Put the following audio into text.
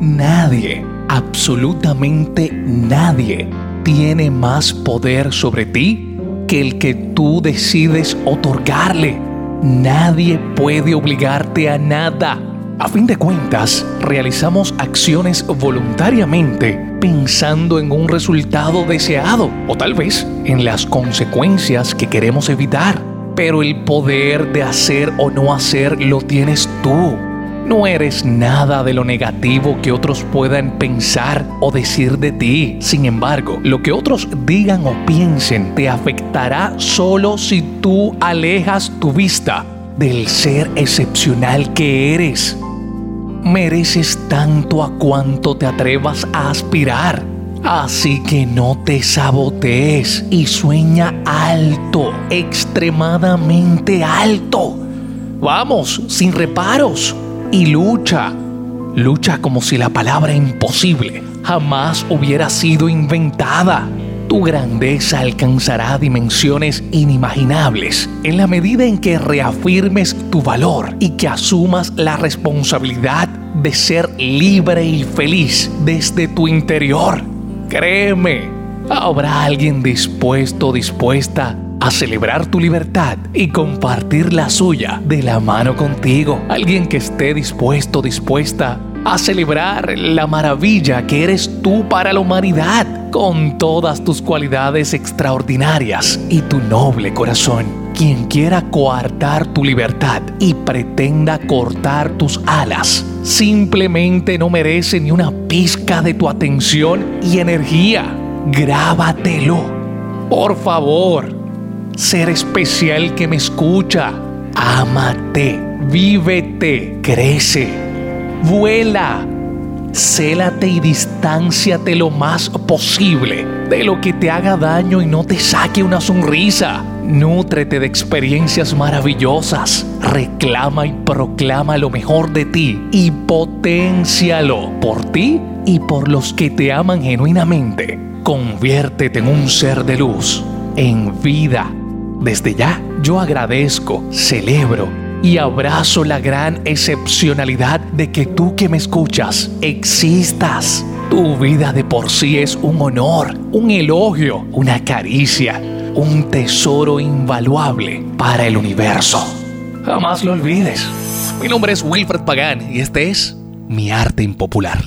Nadie, absolutamente nadie, tiene más poder sobre ti que el que tú decides otorgarle. Nadie puede obligarte a nada. A fin de cuentas, realizamos acciones voluntariamente pensando en un resultado deseado o tal vez en las consecuencias que queremos evitar. Pero el poder de hacer o no hacer lo tienes tú. No eres nada de lo negativo que otros puedan pensar o decir de ti. Sin embargo, lo que otros digan o piensen te afectará solo si tú alejas tu vista del ser excepcional que eres. Mereces tanto a cuanto te atrevas a aspirar. Así que no te sabotees y sueña alto, extremadamente alto. Vamos, sin reparos y lucha. Lucha como si la palabra imposible jamás hubiera sido inventada. Tu grandeza alcanzará dimensiones inimaginables en la medida en que reafirmes tu valor y que asumas la responsabilidad de ser libre y feliz desde tu interior. Créeme, habrá alguien dispuesto, dispuesta a celebrar tu libertad y compartir la suya de la mano contigo. Alguien que esté dispuesto, dispuesta a celebrar la maravilla que eres tú para la humanidad con todas tus cualidades extraordinarias y tu noble corazón. Quien quiera coartar tu libertad y pretenda cortar tus alas, simplemente no merece ni una pizca de tu atención y energía. Grábatelo. Por favor, ser especial que me escucha. Ámate, vívete, crece, vuela, célate y distánciate lo más posible de lo que te haga daño y no te saque una sonrisa. Nútrete de experiencias maravillosas, reclama y proclama lo mejor de ti y potencialo por ti y por los que te aman genuinamente. Conviértete en un ser de luz, en vida desde ya yo agradezco, celebro y abrazo la gran excepcionalidad de que tú que me escuchas existas. Tu vida de por sí es un honor, un elogio, una caricia, un tesoro invaluable para el universo. Jamás lo olvides. Mi nombre es Wilfred Pagán y este es Mi Arte Impopular.